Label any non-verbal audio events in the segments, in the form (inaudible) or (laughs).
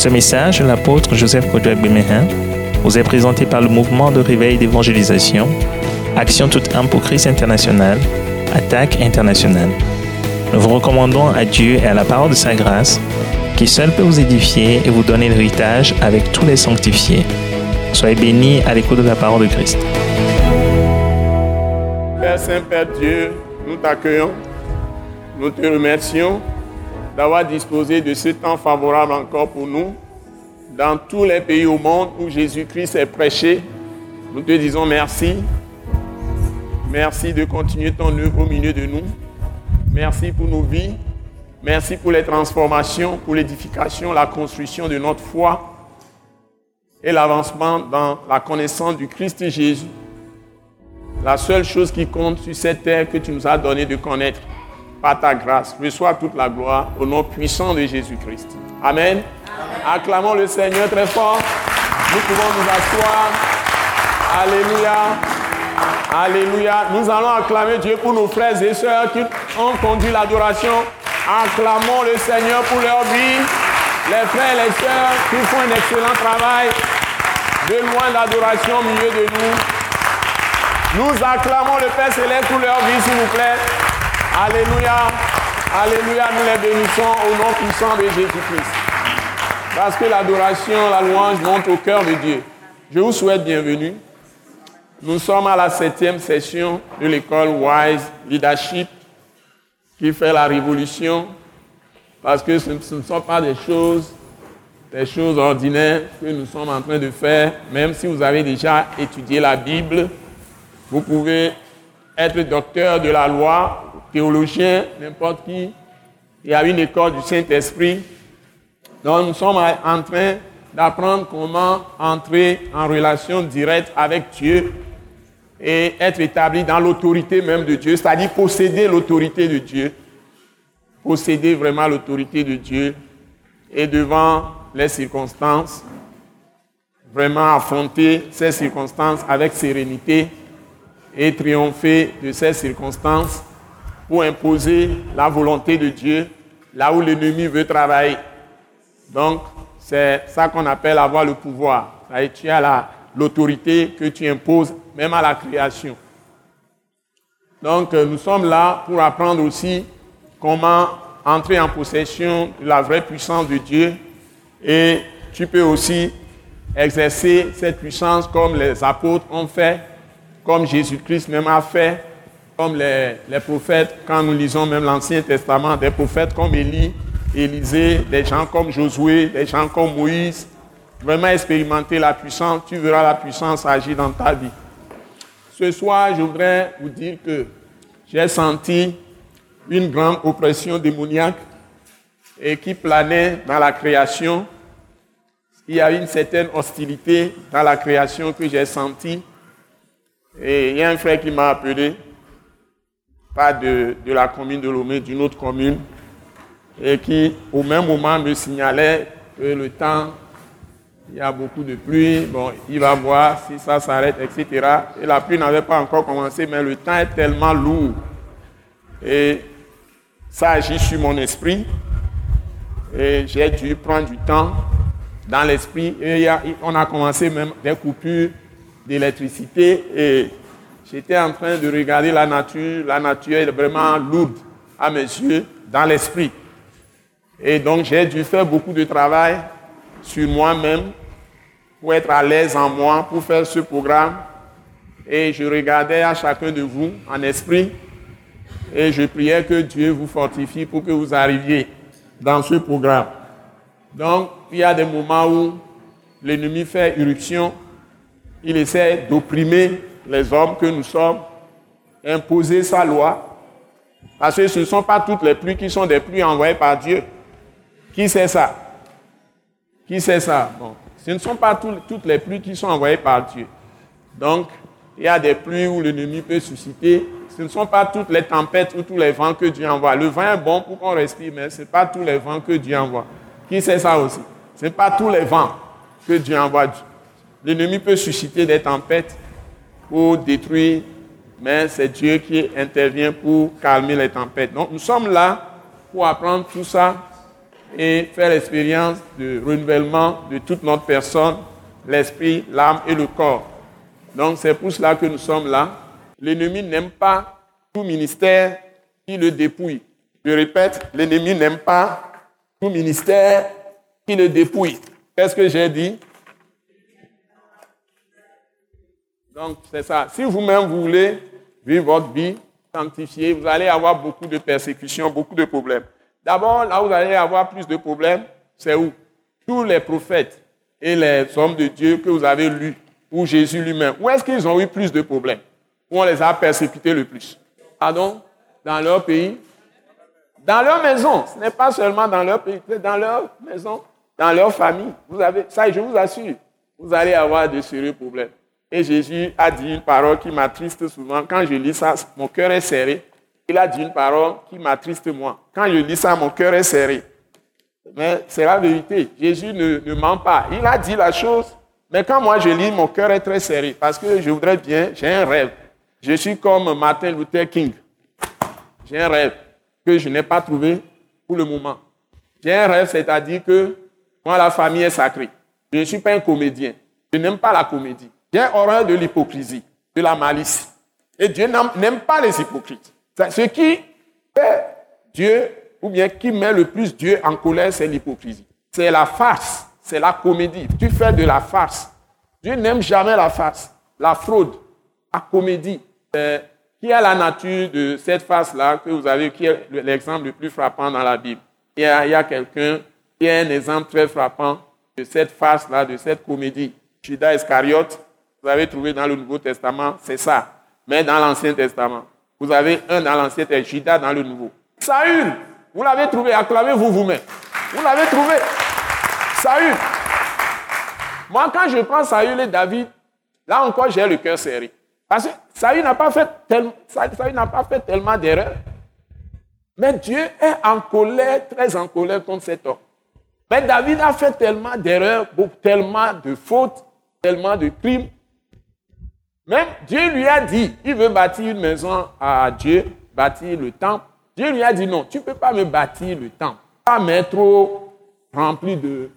Ce message, l'apôtre Joseph Kodouak Bemehin, vous est présenté par le mouvement de réveil d'évangélisation, Action toute âme pour Christ international, Attaque internationale. Nous vous recommandons à Dieu et à la parole de sa grâce, qui seul peut vous édifier et vous donner l'héritage avec tous les sanctifiés. Soyez bénis à l'écoute de la parole de Christ. Père Saint, Père Dieu, nous t'accueillons, nous te remercions d'avoir disposé de ce temps favorable encore pour nous dans tous les pays au monde où Jésus-Christ est prêché. Nous te disons merci. Merci de continuer ton œuvre au milieu de nous. Merci pour nos vies. Merci pour les transformations, pour l'édification, la construction de notre foi et l'avancement dans la connaissance du Christ Jésus. La seule chose qui compte sur cette terre que tu nous as donné de connaître par ta grâce. Reçois toute la gloire au nom puissant de Jésus-Christ. Amen. Acclamons le Seigneur très fort. Nous pouvons nous asseoir. Alléluia. Alléluia. Nous allons acclamer Dieu pour nos frères et sœurs qui ont conduit l'adoration. Acclamons le Seigneur pour leur vie. Les frères et les sœurs qui font un excellent travail de loin l'adoration au milieu de nous. Nous acclamons le Père Céleste pour leur vie, s'il vous plaît. Alléluia. Alléluia. Nous les bénissons au nom puissant de Jésus-Christ. Parce que l'adoration, la louange monte au cœur de Dieu. Je vous souhaite bienvenue. Nous sommes à la septième session de l'école Wise Leadership qui fait la révolution parce que ce ne sont pas des choses, des choses ordinaires que nous sommes en train de faire, même si vous avez déjà étudié la Bible. Vous pouvez être docteur de la loi, théologien, n'importe qui. Il y a une école du Saint-Esprit donc nous sommes en train d'apprendre comment entrer en relation directe avec Dieu et être établi dans l'autorité même de Dieu, c'est-à-dire posséder l'autorité de Dieu, posséder vraiment l'autorité de Dieu et devant les circonstances, vraiment affronter ces circonstances avec sérénité et triompher de ces circonstances pour imposer la volonté de Dieu là où l'ennemi veut travailler. Donc, c'est ça qu'on appelle avoir le pouvoir. tu as l'autorité que tu imposes même à la création. Donc, euh, nous sommes là pour apprendre aussi comment entrer en possession de la vraie puissance de Dieu. Et tu peux aussi exercer cette puissance comme les apôtres ont fait, comme Jésus-Christ même a fait, comme les, prophètes, quand nous lisons même l'Ancien Testament, des prophètes comme Élie, Élisée, des gens comme Josué, des gens comme Moïse, vraiment expérimenter la puissance, tu verras la puissance agir dans ta vie. Ce soir, je voudrais vous dire que j'ai senti une grande oppression démoniaque et qui planait dans la création. Il y a une certaine hostilité dans la création que j'ai sentie. Et il y a un frère qui m'a appelé, de la commune de Lomé, d'une autre commune, et qui, au même moment, me signalait que le temps, il y a beaucoup de pluie, bon, il va voir si ça s'arrête, etc. Et la pluie n'avait pas encore commencé, mais le temps est tellement lourd. Et ça agit sur mon esprit. Et j'ai dû prendre du temps dans l'esprit. Et on a commencé même des coupures d'électricité. Et j'étais en train de regarder la nature. La nature est vraiment lourde à mes yeux dans l'esprit. Et donc j'ai dû faire beaucoup de travail sur moi-même pour être à l'aise en moi, pour faire ce programme. Et je regardais à chacun de vous en esprit et je priais que Dieu vous fortifie pour que vous arriviez dans ce programme. Donc, il y a des moments où l'ennemi fait irruption, il essaie d'opprimer les hommes que nous sommes, imposer sa loi, parce que ce ne sont pas toutes les pluies qui sont des pluies envoyées par Dieu. Qui sait ça? Qui sait ça? Bon. Ce ne sont pas toutes les pluies qui sont envoyées par Dieu. Donc, il y a des pluies où l'ennemi peut susciter. Ce ne sont pas toutes les tempêtes ou tous les vents que Dieu envoie. Le vent est bon pour qu'on respire, mais ce n'est pas tous les vents que Dieu envoie. Qui sait ça aussi? Ce n'est pas tous les vents que Dieu envoie. L'ennemi peut susciter des tempêtes pour détruire, mais c'est Dieu qui intervient pour calmer les tempêtes. Donc nous sommes là pour apprendre tout ça et faire l'expérience de renouvellement de toute notre personne, l'esprit, l'âme et le corps. Donc c'est pour cela que nous sommes là. L'ennemi n'aime pas tout ministère qui le dépouille. Je répète, l'ennemi n'aime pas tout ministère qui le dépouille. Qu'est-ce que j'ai dit? Donc c'est ça. Si vous-même vous voulez vivre votre vie sanctifiée, vous allez avoir beaucoup de persécutions, beaucoup de problèmes. D'abord, là où vous allez avoir plus de problèmes, c'est où? Tous les prophètes et les hommes de Dieu que vous avez lus, ou Jésus lui-même, où est-ce qu'ils ont eu plus de problèmes? Où on les a persécutés le plus? Pardon? Dans leur pays? Dans leur maison. Ce n'est pas seulement dans leur pays, c'est dans leur maison, dans leur famille. Vous avez, ça, je vous assure, vous allez avoir de sérieux problèmes. Et Jésus a dit une parole qui m'attriste souvent. Quand je lis ça, mon cœur est serré. Il a dit une parole qui m'attriste moi. Quand je lis ça, mon cœur est serré. Mais c'est la vérité. Jésus ne, ne, ment pas. Il a dit la chose, mais quand moi je lis, mon cœur est très serré parce que je voudrais bien, j'ai un rêve. Je suis comme Martin Luther King. J'ai un rêve que je n'ai pas trouvé pour le moment. J'ai un rêve, c'est-à-dire que moi, la famille est sacrée. Je ne suis pas un comédien. Je n'aime pas la comédie. J'ai horreur de l'hypocrisie, de la malice. Et Dieu n'aime pas les hypocrites. Ce qui fait Dieu, ou bien qui met le plus Dieu en colère, c'est l'hypocrisie. C'est la farce, c'est la comédie. Tu fais de la farce. Dieu n'aime jamais la farce, la fraude, la comédie. qui est la nature de cette farce-là que vous avez, qui est l'exemple le plus frappant dans la Bible? Il y a, a quelqu'un qui a un exemple très frappant de cette farce-là, de cette comédie. Judas Iscariote, vous avez trouvé dans le Nouveau Testament, c'est ça. Mais dans l'Ancien Testament, vous avez un dans l'Ancien Testament, Judas dans le Nouveau. Saül, vous l'avez trouvé, acclamez-vous vous-même. Vous, l'avez trouvé. Saül. Moi, quand je prends Saül et David, là encore, j'ai le cœur serré. Parce que Saül n'a pas fait, n'a pas fait tellement d'erreurs. Mais Dieu est en colère, très en colère contre cet homme. Mais David a fait tellement d'erreurs, tellement de fautes, tellement de crimes, même Dieu lui a dit, il veut bâtir une maison à Dieu, bâtir le temple. Dieu lui a dit non, tu ne peux pas me bâtir le temple. Pas mettre trop rempli de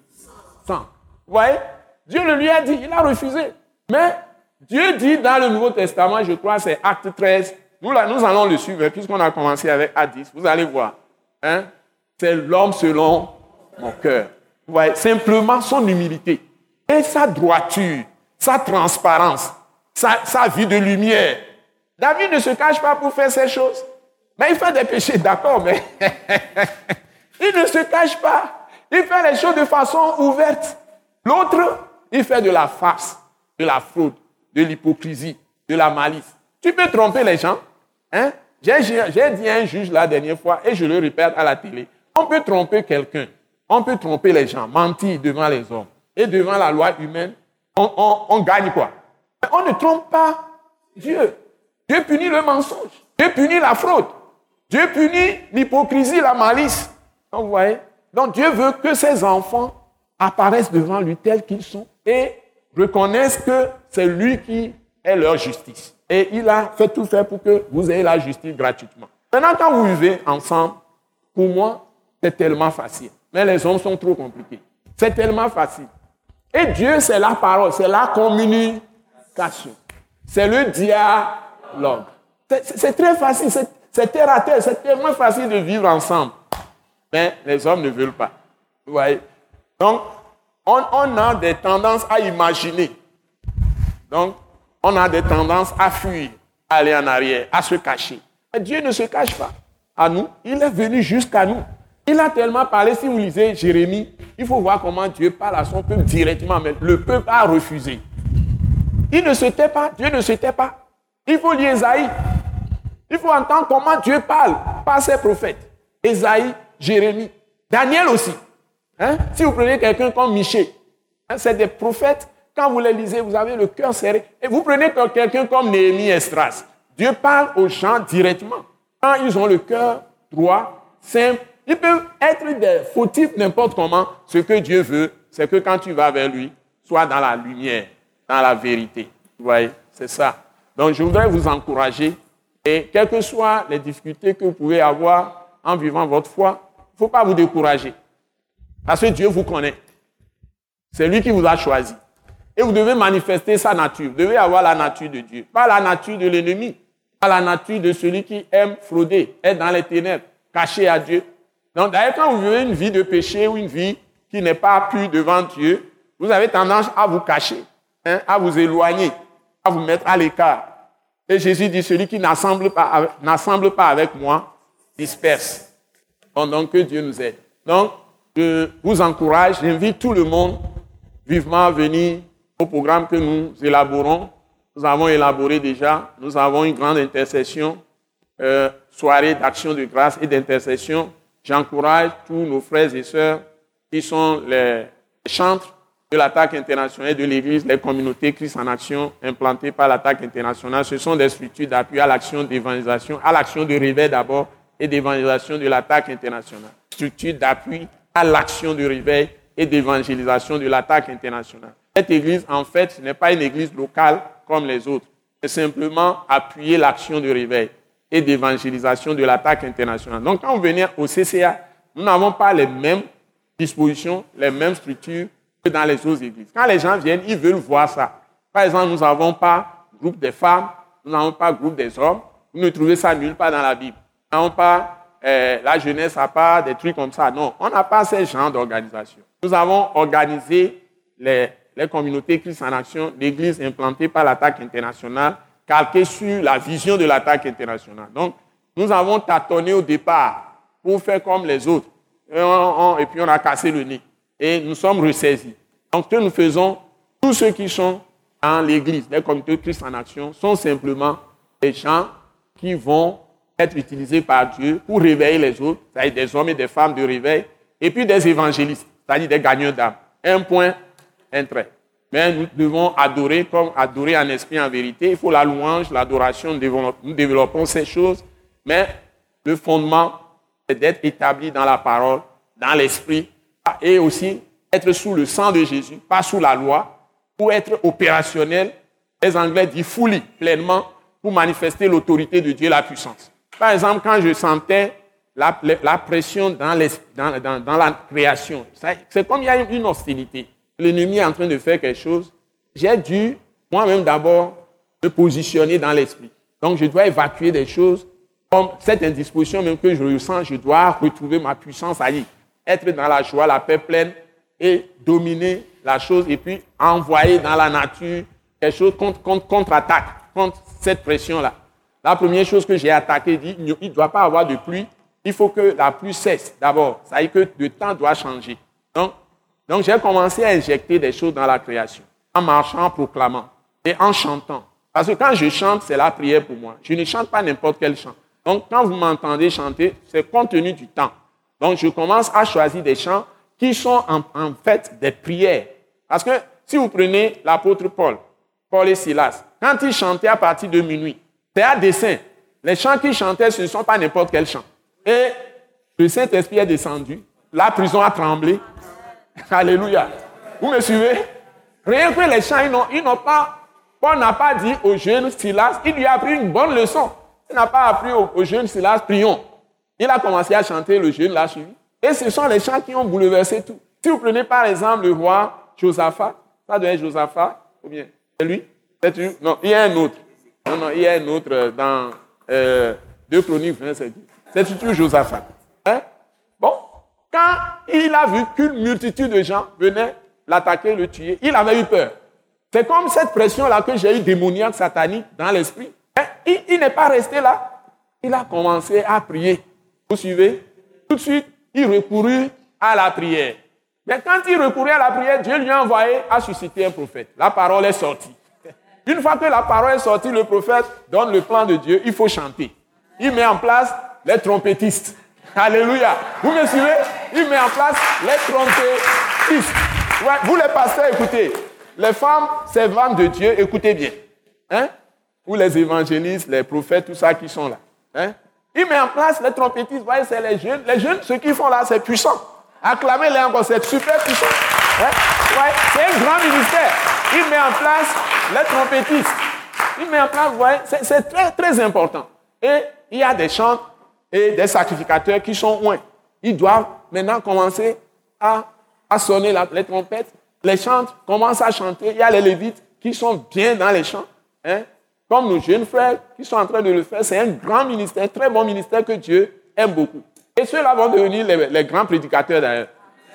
sang. Vous voyez? Dieu le lui a dit, il a refusé. Mais Dieu dit dans le Nouveau Testament, je crois c'est Acte 13, nous, là, nous allons le suivre puisqu'on a commencé avec Acte 10. Vous allez voir. Hein? C'est l'homme selon mon cœur. Vous voyez Simplement son humilité et sa droiture, sa transparence sa, vie de lumière. David ne se cache pas pour faire ces choses. Mais il fait des péchés, d'accord, mais (laughs) il ne se cache pas. Il fait les choses de façon ouverte. L'autre, il fait de la farce, de la fraude, de l'hypocrisie, de la malice. Tu peux tromper les gens. Hein? J'ai dit à un juge la dernière fois, et je le répète à la télé, on peut tromper quelqu'un, on peut tromper les gens, mentir devant les hommes. Et devant la loi humaine, on gagne quoi? On ne trompe pas Dieu. Dieu punit le mensonge. Dieu punit la fraude. Dieu punit l'hypocrisie, la malice. Donc, vous Donc, Dieu veut que ses enfants apparaissent devant lui tels qu'ils sont et reconnaissent que c'est lui qui est leur justice. Et il a fait tout faire pour que vous ayez la justice gratuitement. Maintenant, quand vous vivez ensemble, pour moi, c'est tellement facile. Mais les hommes sont trop compliqués. C'est tellement facile. Et Dieu, c'est la parole, c'est la c'est le dialogue. C'est très facile, c'est terre à terre, c'est tellement facile de vivre ensemble. Mais les hommes ne veulent pas. Vous voyez? Donc, on, on a des tendances à imaginer. Donc, on a des tendances à fuir, à aller en arrière, à se cacher. Mais Dieu ne se cache pas à nous. Il est venu jusqu'à nous. Il a tellement parlé. Si vous lisez Jérémie, il faut voir comment Dieu parle à son peuple directement. Mais le peuple a refusé. Il ne se tait pas, Dieu ne se tait pas. Il faut lire Esaïe. Il faut entendre comment Dieu parle par ses prophètes. Esaïe, Jérémie, Daniel aussi. Hein? Si vous prenez quelqu'un comme Michée, hein, c'est des prophètes. Quand vous les lisez, vous avez le cœur serré. Et vous prenez quelqu'un comme Néhémie Estras. Dieu parle aux gens directement. Quand ils ont le cœur droit, simple, ils peuvent être des fautifs n'importe comment. Ce que Dieu veut, c'est que quand tu vas vers lui, sois dans la lumière dans la vérité. Vous voyez, c'est ça. Donc je voudrais vous encourager et quelles que soient les difficultés que vous pouvez avoir en vivant votre foi, il ne faut pas vous décourager. Parce que Dieu vous connaît. C'est lui qui vous a choisi. Et vous devez manifester sa nature. Vous devez avoir la nature de Dieu. Pas la nature de l'ennemi. Pas la nature de celui qui aime frauder, être dans les ténèbres, caché à Dieu. Donc d'ailleurs, quand vous vivez une vie de péché ou une vie qui n'est pas pure devant Dieu, vous avez tendance à vous cacher, hein, à vous éloigner, à vous mettre à l'écart. Et Jésus dit, celui qui n'assemble pas, n'assemble pas avec moi, disperse. Pendant que Dieu nous aide. Donc, je vous encourage, j'invite tout le monde vivement à venir au programme que nous élaborons. Nous avons élaboré déjà, nous avons une grande intercession, euh, soirée d'action de grâce et d'intercession. J'encourage tous nos frères et sœurs qui sont les chantres de l'attaque internationale de l'Église, les communautés Christ en action implantées par l'attaque internationale. Ce sont des structures d'appui à l'action d'évangélisation, à l'action de réveil d'abord et d'évangélisation de l'attaque internationale. Structure d'appui à l'action de réveil et d'évangélisation de l'attaque internationale. Cette église, en fait, ce n'est pas une église locale comme les autres. C'est simplement appuyer l'action de réveil et d'évangélisation de l'attaque internationale. Donc, quand vous venez au CCA, nous n'avons pas les mêmes dispositions, les mêmes structures dans les autres églises. Quand les gens viennent, ils veulent voir ça. Par exemple, nous n'avons pas groupe des femmes, nous n'avons pas groupe des hommes. Vous ne trouvez ça nulle part dans la Bible. Nous n'avons pas euh, la jeunesse à part, des trucs comme ça. Non, on n'a pas ce genre d'organisation. Nous avons organisé les, les communautés Christ en action, l'église implantée par l'attaque internationale, calquée sur la vision de l'attaque internationale. Donc, nous avons tâtonné au départ pour faire comme les autres. Et, puis on a cassé le nez. Et nous sommes ressaisis. Donc, ce que nous faisons, tous ceux qui sont dans l'église, les communautés Christ en action, sont simplement des gens qui vont être utilisés par Dieu pour réveiller les autres, c'est-à-dire des hommes et des femmes de réveil, et puis des évangélistes c'est-à-dire des gagneurs d'âme. Un point, un trait. Mais nous devons adorer comme adorer en esprit en vérité. Il faut la louange, l'adoration, nous développons ces choses. Mais le fondement, c'est d'être établi dans la parole, dans l'esprit, et aussi être sous le sang de Jésus, pas sous la loi, pour être opérationnel. Les Anglais disent fully, pleinement, pour manifester l'autorité de Dieu, la puissance. Par exemple, quand je sentais la, pression dans, la création. C'est comme il y a une hostilité. L'ennemi est en train de faire quelque chose. J'ai dû moi-même d'abord me positionner dans l'esprit. Donc je dois évacuer des choses comme cette indisposition même que je ressens, je dois retrouver ma puissance à y être dans la joie, la paix pleine et dominer la chose et puis envoyer dans la nature quelque chose contre, contre, contre-attaque, contre cette pression-là. La première chose que j'ai attaquée, dit, il ne doit pas avoir de pluie il faut que la pluie cesse d'abord. Ça veut dire que le temps doit changer. Donc, donc j'ai commencé à injecter des choses dans la création, en marchant, en proclamant et en chantant. Parce que quand je chante, c'est la prière pour moi. Je ne chante pas n'importe quel chant. Donc, quand vous m'entendez chanter, c'est compte tenu du temps. Donc, je commence à choisir des chants qui sont en, en fait des prières. Parce que si vous prenez l'apôtre Paul, Paul et Silas, quand ils chantaient à partir de minuit, c'est à dessein. Les chants qu'ils chantaient, ce ne sont pas n'importe quel chant. Et le Saint-Esprit est descendu. La prison a tremblé. (laughs) Alléluia. Vous me suivez? Rien que les chants, ils n'ont pas. Paul n'a pas dit au jeune Silas, il lui a appris une bonne leçon. Il n'a pas appris au, jeune Silas, prions. Il a commencé à chanter, le jeune l'a suivi. Et ce sont les chants qui ont bouleversé tout. Si vous prenez par exemple le roi Josaphat, ça doit être Josaphat, ou bien c'est lui? Non, il y a un autre. Non, non, il y a un autre dans euh, 2 Chroniques 27. C'est surtout Josaphat. Hein? Bon, quand il a vu qu'une multitude de gens venaient l'attaquer, le tuer, il avait eu peur. C'est comme cette pression-là que j'ai eu démoniaque satanique dans l'esprit. Hein? Il, n'est pas resté là. Il a commencé à prier. Vous suivez Tout de suite, il recourut à la prière. Mais quand il recourut à la prière, Dieu lui a envoyé à susciter un prophète. La parole est sortie. Une fois que la parole est sortie, le prophète donne le plan de Dieu. Il faut chanter. Il met en place les trompettistes. Alléluia. Vous me suivez Il met en place les trompettistes. vous les pasteurs, écoutez. Les femmes servantes de Dieu, écoutez bien. Hein? Ou les évangélistes, les prophètes, tout ça qui sont là. Hein? Il met en place les trompettistes. Voyez, c'est les jeunes. Les jeunes, ce qu'ils font là, c'est puissant. Acclamez-les encore, c'est super puissant. C'est un grand ministère. Il met en place les trompettistes. Il met en place, vous voyez, c'est très, très important. Et il y a des chants et des sacrificateurs qui sont loin. Ils doivent maintenant commencer à, sonner les trompettes, les chantres commencent à chanter. Il y a les lévites qui sont bien dans les chants. Hein? Comme nos jeunes frères qui sont en train de le faire. C'est un grand ministère, un très bon ministère que Dieu aime beaucoup. Et ceux-là vont devenir les, grands prédicateurs d'ailleurs.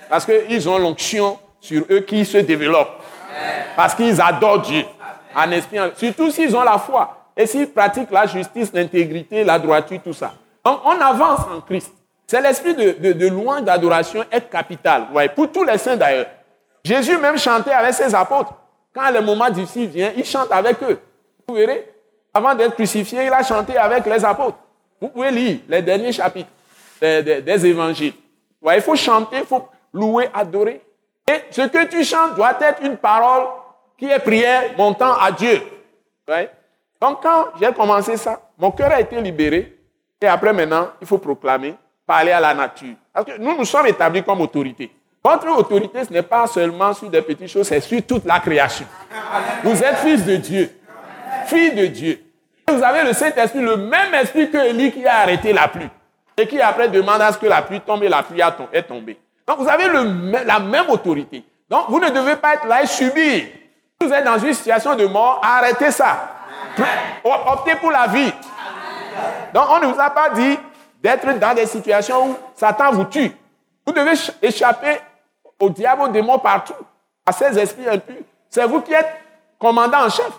Parce qu'ils ont l'onction sur eux qui se développe. Parce qu'ils adorent Dieu. En esprit, surtout s'ils ont la foi. Et s'ils pratiquent la justice, l'intégrité, la droiture, tout ça. Donc on avance en Christ. C'est l'esprit de, de, louange, d'adoration est capital. Ouais, pour tous les saints d'ailleurs. Jésus même chantait avec ses apôtres. Quand le moment difficile vient, il chante avec eux. Vous verrez, avant d'être crucifié, il a chanté avec les apôtres. Vous pouvez lire les derniers chapitres des, évangiles. il faut chanter, il faut louer, adorer. Et ce que tu chantes doit être une parole qui est prière montant à Dieu. Donc quand j'ai commencé ça, mon cœur a été libéré. Et après maintenant, il faut proclamer, parler à la nature. Parce que nous, nous sommes établis comme autorité. Votre autorité, ce n'est pas seulement sur des petites choses, c'est sur toute la création. Vous êtes fils de Dieu, fille de Dieu. Vous avez le Saint-Esprit, le même esprit que Élie qui a arrêté la pluie. Et qui après demande à ce que la pluie tombe et la pluie est tombée. Donc vous avez la même autorité. Donc vous ne devez pas être là et subir. Vous êtes dans une situation de mort, arrêtez ça. Optez pour la vie. Donc on ne vous a pas dit d'être dans des situations où Satan vous tue. Vous devez échapper au diable, aux démons partout, à ces esprits impurs. C'est vous qui êtes commandant en chef.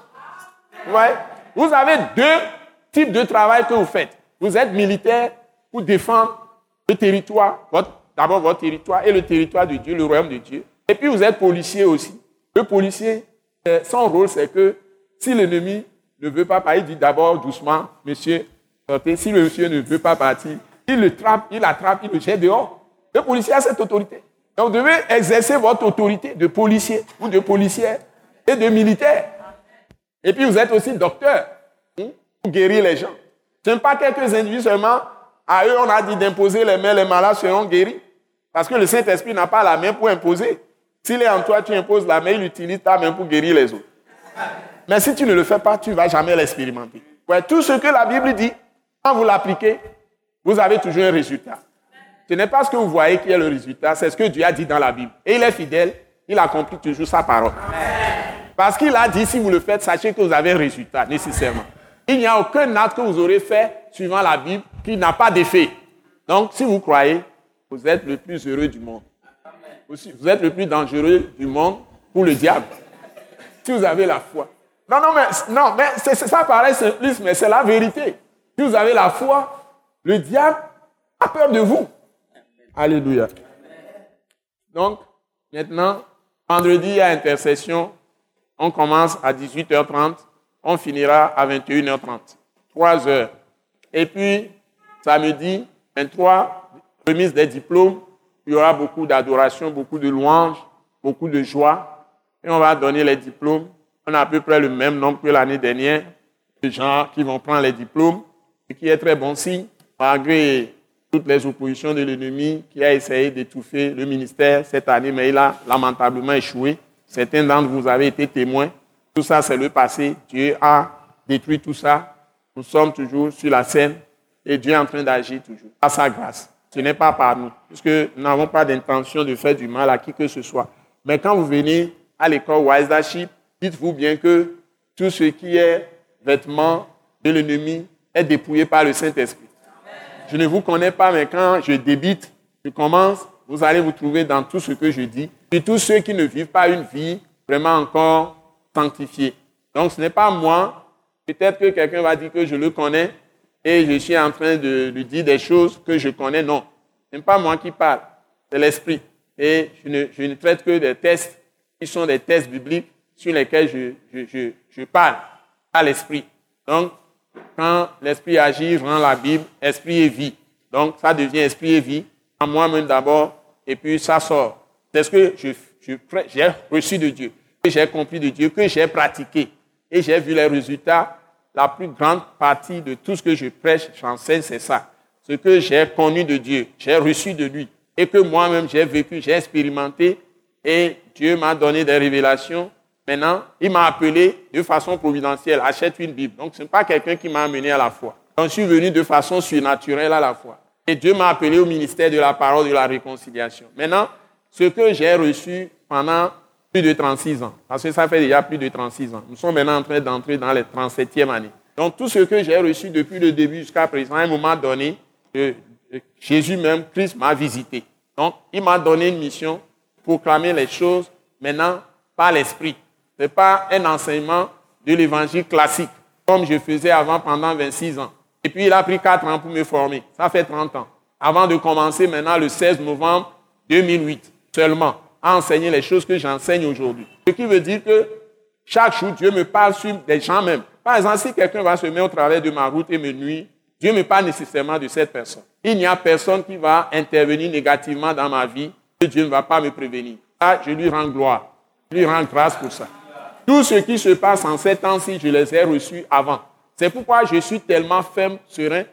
Vous avez deux types de travail que vous faites. Vous êtes militaire pour défendre le territoire, d'abord votre territoire et le territoire de Dieu, le royaume de Dieu. Et puis vous êtes policier aussi. Le policier, euh, son rôle, c'est que si l'ennemi ne veut pas partir, il dit d'abord doucement, monsieur. Si le monsieur ne veut pas partir, il le trappe, il l'attrape, il le jette dehors. Le policier a cette autorité. Donc vous devez exercer votre autorité de policier ou de policière et de militaire. Et puis vous êtes aussi docteur pour guérir les gens. Ce n'est pas quelques individus seulement. À eux, on a dit d'imposer les mains, les malades seront guéris. Parce que le Saint-Esprit n'a pas la main pour imposer. S'il est en toi, tu imposes la main, il utilise ta main pour guérir les autres. Mais si tu ne le fais pas, tu ne vas jamais l'expérimenter. tout ce que la Bible dit, quand vous l'appliquez, vous avez toujours un résultat. Ce n'est pas ce que vous voyez qui est le résultat, c'est ce que Dieu a dit dans la Bible. Et il est fidèle, il accomplit toujours sa parole. Parce qu'il a dit, si vous le faites, sachez que vous avez un résultat, nécessairement. Il n'y a aucun acte que vous aurez fait, suivant la Bible, qui n'a pas d'effet. Donc, si vous croyez, vous êtes le plus heureux du monde. vous êtes le plus dangereux du monde pour le diable. Si vous avez la foi. Non, non, mais, non, mais ça paraît simpliste, mais c'est la vérité. Si vous avez la foi, le diable a peur de vous. Alléluia. Donc, maintenant, vendredi à intercession, on commence à 18h30, on finira à 21h30. Trois heures. Et puis, samedi, 23, remise des diplômes, il y aura beaucoup d'adoration, beaucoup de louanges, beaucoup de joie. Et on va donner les diplômes. On a à peu près le même nombre que l'année dernière de gens qui vont prendre les diplômes, ce qui est très bon signe, malgré toutes les oppositions de l'ennemi qui a essayé d'étouffer le ministère cette année, mais il a lamentablement échoué. Certains d'entre vous avez été témoins. Tout ça, c'est le passé. Dieu a détruit tout ça. Nous sommes toujours sur la scène et Dieu est en train d'agir toujours. À sa grâce. Ce n'est pas par nous, puisque nous n'avons pas d'intention de faire du mal à qui que ce soit. Mais quand vous venez à l'école Wise dites-vous bien que tout ce qui est vêtement de l'ennemi est dépouillé par le Saint-Esprit. Je ne vous connais pas, mais quand je débite, je commence, vous allez vous trouver dans tout ce que je dis. Et tous ceux qui ne vivent pas une vie vraiment encore sanctifiée. Donc ce n'est pas moi. Peut-être que quelqu'un va dire que je le connais et je suis en train de lui dire des choses que je connais. Non, ce n'est pas moi qui parle, c'est l'Esprit. Et je ne, traite que des tests qui sont des tests bibliques sur lesquels je, je, je parle à l'Esprit. Donc, quand l'esprit agit, rend la Bible esprit et vie. Donc, ça devient esprit et vie, en moi-même d'abord, et puis ça sort. C'est ce que j'ai reçu de Dieu, que j'ai compris de Dieu, que j'ai pratiqué. Et j'ai vu les résultats. La plus grande partie de tout ce que je prêche, j'enseigne, c'est ça. Ce que j'ai connu de Dieu, j'ai reçu de lui, et que moi-même j'ai vécu, j'ai expérimenté, et Dieu m'a donné des révélations Maintenant, il m'a appelé de façon providentielle, achète une Bible. Donc, ce n'est pas quelqu'un qui m'a amené à la foi. Je suis venu de façon surnaturelle à la foi. Et Dieu m'a appelé au ministère de la parole de la réconciliation. Maintenant, ce que j'ai reçu pendant plus de 36 ans. Parce que ça fait déjà plus de 36 ans. Nous sommes maintenant en train d'entrer dans la 37e année. Donc tout ce que j'ai reçu depuis le début jusqu'à présent, à un moment donné, Jésus même, Christ m'a visité. Donc il m'a donné une mission, proclamer les choses maintenant par l'esprit. Ce n'est pas un enseignement de l'évangile classique, comme je faisais avant pendant 26 ans. Et puis il a pris 4 ans pour me former. Ça fait 30 ans. Avant de commencer maintenant le 16 novembre 2008 seulement à enseigner les choses que j'enseigne aujourd'hui. Ce qui veut dire que chaque jour, Dieu me parle sur des gens même. Par exemple, si quelqu'un va se mettre au travers de ma route et me nuit, Dieu me parle nécessairement de cette personne. Il n'y a personne qui va intervenir négativement dans ma vie que Dieu ne va pas me prévenir. Ah, je lui rends gloire. Je lui rends grâce pour ça. Tout ce qui se passe en ces temps-ci, je les ai reçus avant. C'est pourquoi je suis tellement ferme, serein.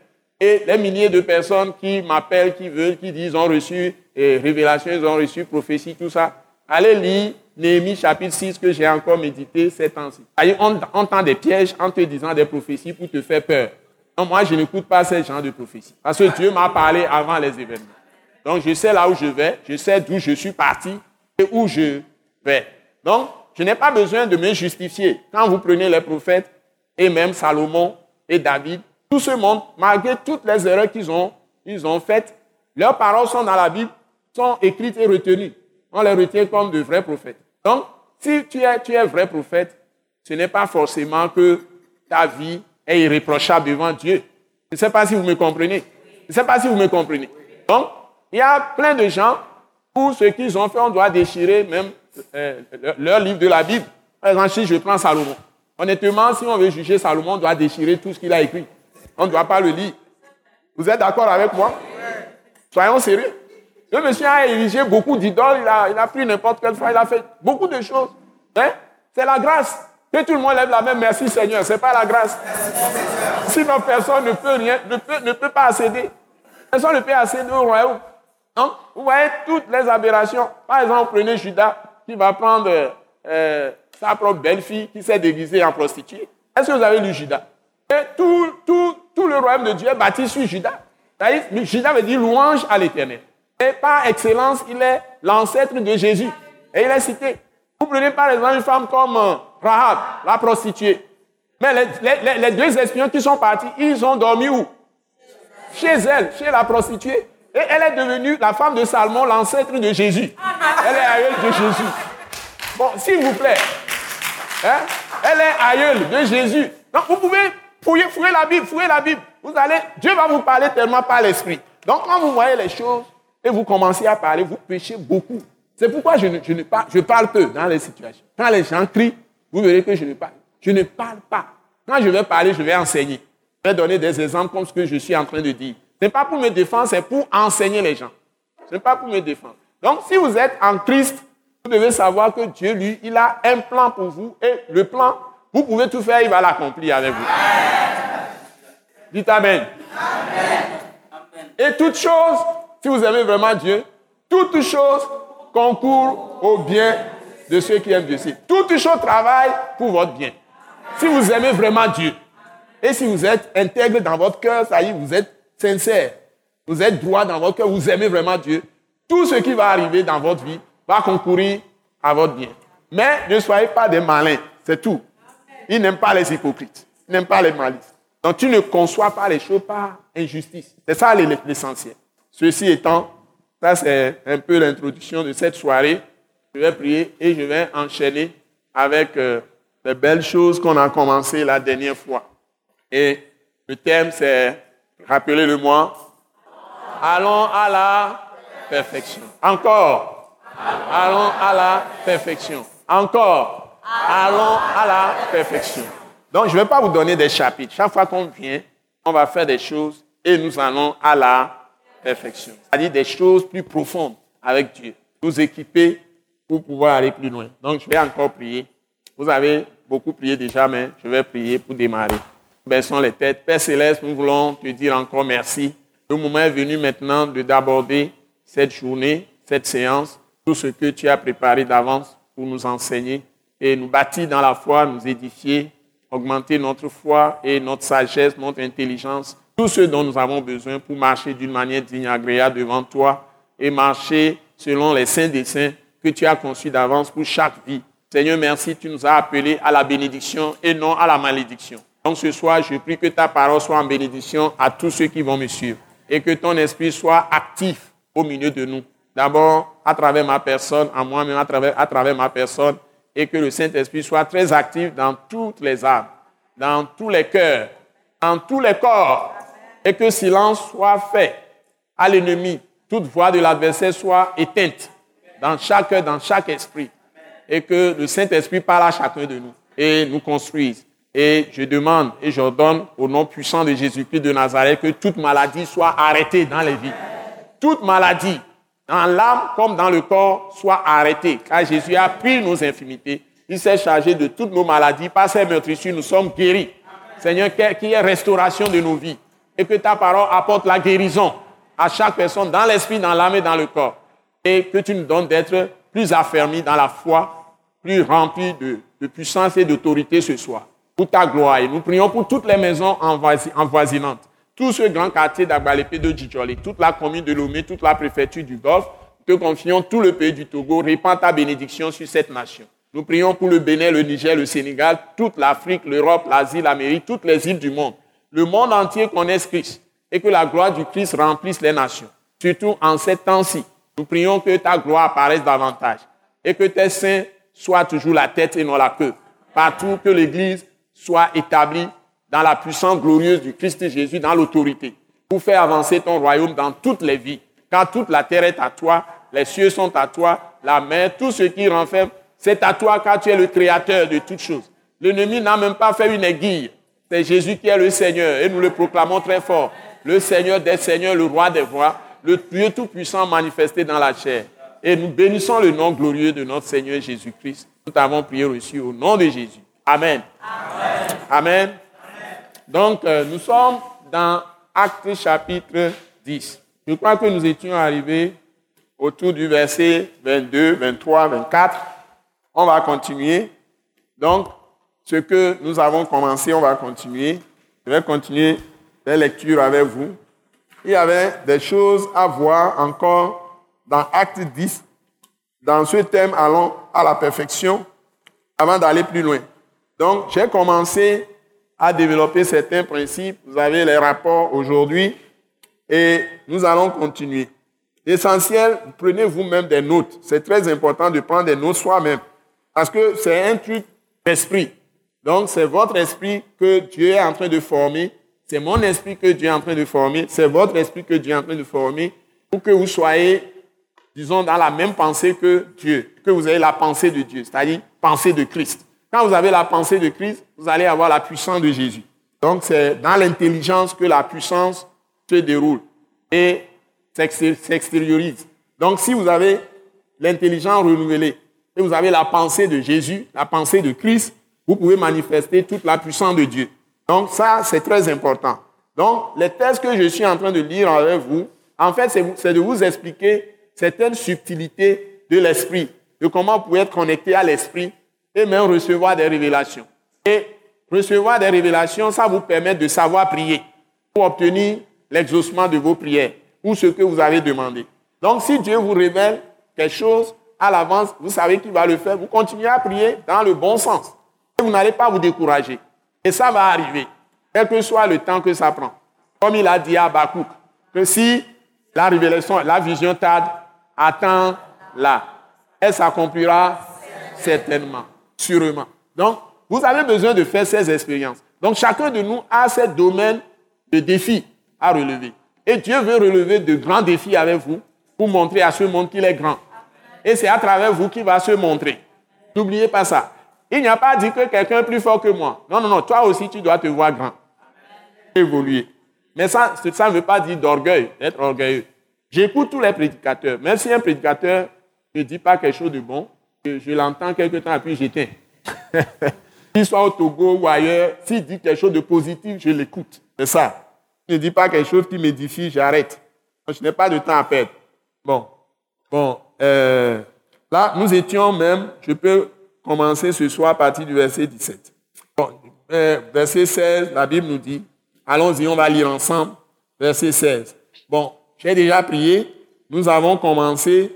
Et les milliers de personnes qui m'appellent, qui veulent, qui disent ont reçu et révélations, ils ont reçu prophétie, tout ça. Allez lire Néhémie chapitre 6 que j'ai encore médité ces temps-ci. On entend des pièges en te disant des prophéties pour te faire peur. Non, moi, je n'écoute pas ces gens de prophéties. Parce que Dieu m'a parlé avant les événements. Donc, je sais là où je vais, je sais d'où je suis parti et où je vais. Donc, je n'ai pas besoin de me justifier. Quand vous prenez les prophètes, et même Salomon et David, tout ce monde, malgré toutes les erreurs qu'ils ont, ils ont faites, leurs paroles sont dans la Bible, sont écrites et retenues. On les retient comme de vrais prophètes. Donc, si tu es, tu es vrai prophète, ce n'est pas forcément que ta vie est irréprochable devant Dieu. Je ne sais pas si vous me comprenez. Je ne sais pas si vous me comprenez. Donc, il y a plein de gens pour ce qu'ils ont fait, on doit déchirer même euh, leur livre de la Bible. Par exemple, si je prends Salomon. Honnêtement, si on veut juger Salomon, on doit déchirer tout ce qu'il a écrit. On ne doit pas le lire. Vous êtes d'accord avec moi? Soyons sérieux. Le monsieur a érigé beaucoup d'idoles, il a, il a pris n'importe quelle fois, il a fait beaucoup de choses. Hein? C'est la grâce. Que tout le monde lève la main, merci Seigneur, ce n'est pas la grâce. Sinon, personne ne peut rien, ne peut, ne peut pas accéder. Personne ne peut accéder au royaume. Donc, vous voyez toutes les aberrations. Par exemple, prenez Judas qui va prendre euh, sa propre belle-fille qui s'est déguisée en prostituée. Est-ce que vous avez lu Judas? Tout, tout, tout le royaume de Dieu est bâti sur Judas. Judas veut dire louange à l'éternel. Et par excellence, il est l'ancêtre de Jésus. Et il est cité. Vous prenez par exemple une femme comme euh, Rahab, la prostituée. Mais les, deux espions qui sont partis, ils ont dormi où? Chez elle, chez la prostituée. Et elle est devenue la femme de Salomon, l'ancêtre de Jésus. Elle est aïeule de Jésus. Bon, s'il vous plaît. Hein? Elle est aïeule de Jésus. Donc vous pouvez fouiller, fouiller la Bible, fouiller la Bible. Vous allez, Dieu va vous parler tellement par l'esprit. Donc quand vous voyez les choses et vous commencez à parler, vous péchez beaucoup. C'est pourquoi je, ne, je, parle, je parle peu dans les situations. Quand les gens crient, vous verrez que je ne parle. Je ne parle pas. Quand je vais parler, je vais enseigner. Je vais donner des exemples comme ce que je suis en train de dire. Ce n'est pas pour me défendre, c'est pour enseigner les gens. Ce n'est pas pour me défendre. Donc, si vous êtes en Christ, vous devez savoir que Dieu, lui, il a un plan pour vous. Et le plan, vous pouvez tout faire, il va l'accomplir avec vous. Dites Amen. Et toute chose, si vous aimez vraiment Dieu, toute chose concourt au bien de ceux qui aiment Dieu. Toute chose travaille pour votre bien. Si vous aimez vraiment Dieu, et si vous êtes intègre dans votre cœur, ça y est, vous êtes sincère, vous êtes droit dans votre cœur, vous aimez vraiment Dieu, tout ce qui va arriver dans votre vie va concourir à votre bien. Mais ne soyez pas des malins, c'est tout. Ils n'aiment pas les hypocrites, ils n'aiment pas les malices. Donc tu ne conçois pas les choses par injustice. C'est ça l'essentiel. Ceci étant, ça c'est un peu l'introduction de cette soirée. Je vais prier et je vais enchaîner avec euh, les belles choses qu'on a commencé la dernière fois. Et le thème c'est, rappelez-le-moi, allons à la perfection. Encore, allons à la perfection. Encore, allons à la perfection. Donc, je ne vais pas vous donner des chapitres. Chaque fois qu'on vient, on va faire des choses et nous allons à la C'est-à-dire des choses plus profondes avec Dieu. Nous équiper pour pouvoir aller plus loin. Donc, je vais encore prier. Vous avez beaucoup prié déjà, mais je vais prier pour démarrer. Baissons les têtes. Père Céleste, nous voulons te dire encore merci. Le moment est venu maintenant de d'aborder cette journée, cette séance, tout ce que tu as préparé d'avance pour nous enseigner et nous bâtir dans la foi, nous édifier augmenter notre foi et notre sagesse, notre intelligence, tout ce dont nous avons besoin pour marcher d'une manière digne, agréable devant toi et marcher selon les saints desseins que tu as conçus d'avance pour chaque vie. Seigneur, merci, tu nous as appelés à la bénédiction et non à la malédiction. Donc ce soir, je prie que ta parole soit en bénédiction à tous ceux qui vont me suivre et que ton esprit soit actif au milieu de nous. D'abord, à travers ma personne, à moi-même, à travers, à travers ma personne, et que le Saint-Esprit soit très actif dans toutes les âmes, dans tous les cœurs, dans tous les corps, et que silence soit fait à l'ennemi, toute voix de l'adversaire soit éteinte dans chaque cœur, dans chaque esprit, et que le Saint-Esprit parle à chacun de nous et nous construise. Et je demande et j'ordonne au nom puissant de Jésus-Christ de Nazareth que toute maladie soit arrêtée dans les vies. Toute maladie, dans l'âme comme dans le corps, soit arrêtée. Car Jésus a pris nos infimités. Il s'est chargé de toutes nos maladies. Par ses meurtrissures, nous sommes guéris. Seigneur, qu'il y ait restauration de nos vies. Et que ta parole apporte la guérison à chaque personne, dans l'esprit, dans l'âme et dans le corps. Et que tu nous donnes d'être plus affermis dans la foi, plus remplis de, puissance et d'autorité ce soir pour ta gloire. Nous prions pour toutes les maisons envoisinantes, tous ce grand quartier d'Abalépé de Djidjoli, toute la commune de Lomé, toute la préfecture du Golfe. Te confions tout le pays du Togo. Répands ta bénédiction sur cette nation. Nous prions pour le Bénin, le Niger, le Sénégal, toute l'Afrique, l'Europe, l'Asie, l'Amérique, toutes les îles du monde. Le monde entier connaisse Christ et que la gloire du Christ remplisse les nations. Surtout en ces temps-ci, nous prions que ta gloire apparaisse davantage et que tes saints soient toujours la tête et non la queue. Partout que l'Église soit établi dans la puissance glorieuse du Christ Jésus, dans l'autorité, pour faire avancer ton royaume dans toutes les vies. Car toute la terre est à toi, les cieux sont à toi, la mer, tout ce qui renferme, c'est à toi car tu es le créateur de toutes choses. L'ennemi n'a même pas fait une aiguille. C'est Jésus qui est le Seigneur et nous le proclamons très fort. Le Seigneur des Seigneurs, le roi des rois, le Dieu tout-puissant manifesté dans la chair. Et nous bénissons le nom glorieux de notre Seigneur Jésus-Christ. Nous t'avons prié reçu au nom de Jésus. Amen. Amen. Donc, euh, nous sommes dans Acte chapitre 10. Je crois que nous étions arrivés autour du verset 22, 23, 24. On va continuer. Donc, ce que nous avons commencé, on va continuer. Je vais continuer la lecture avec vous. Il y avait des choses à voir encore dans Acte 10. Dans ce thème, allons à la perfection avant d'aller plus loin. Donc, j'ai commencé à développer certains principes. Vous avez les rapports aujourd'hui et nous allons continuer. L'essentiel, prenez vous-même des notes. C'est très important de prendre des notes soi-même parce que c'est un truc d'esprit. Donc, c'est votre esprit que Dieu est en train de former. C'est mon esprit que Dieu est en train de former. C'est votre esprit que Dieu est en train de former pour que vous soyez, disons, dans la même pensée que Dieu, que vous ayez la pensée de Dieu, c'est-à-dire pensée de Christ. Quand vous avez la pensée de Christ, vous allez avoir la puissance de Jésus. Donc c'est dans l'intelligence que la puissance se déroule et s'extériorise. Donc si vous avez l'intelligence renouvelée et vous avez la pensée de Jésus, la pensée de Christ, vous pouvez manifester toute la puissance de Dieu. Donc ça, c'est très important. Donc les textes que je suis en train de lire avec vous, en fait, c'est de vous expliquer certaines subtilités de l'esprit, de comment vous pouvez être connecté à l'esprit et même recevoir des révélations. Et recevoir des révélations, ça vous permet de savoir prier pour obtenir l'exaucement de vos prières ou ce que vous avez demandé. Donc si Dieu vous révèle quelque chose à l'avance, vous savez qu'il va le faire, vous continuez à prier dans le bon sens. Vous n'allez pas vous décourager. Et ça va arriver, quel que soit le temps que ça prend. Comme il a dit à Bakouk, que si la révélation, la vision tarde, attends-la. Elle s'accomplira certainement sûrement. Donc, vous avez besoin de faire ces expériences. Donc, chacun de nous a ses domaines de défis à relever. Et Dieu veut relever de grands défis avec vous pour montrer à ce monde qu'il est grand. Et c'est à travers vous qu'il va se montrer. N'oubliez pas ça. Il n'y a pas dit que quelqu'un est plus fort que moi. Non, non, non. Toi aussi, tu dois te voir grand. Évoluer. Mais ça, ça ne veut pas dire d'orgueil, d'être orgueilleux. J'écoute tous les prédicateurs. Même si un prédicateur ne dit pas quelque chose de bon, je l'entends quelque temps et puis j'éteins. (laughs) Qu'il soit au Togo ou ailleurs, s'il dit quelque chose de positif, je l'écoute. C'est ça. Il ne dit pas quelque chose qui m'édifie, j'arrête. Je n'ai pas de temps à perdre. Bon. Bon. Euh, là, nous étions même, je peux commencer ce soir à partir du verset 17. Bon, euh, verset 16, la Bible nous dit, allons-y, on va lire ensemble. Verset 16. Bon, j'ai déjà prié. Nous avons commencé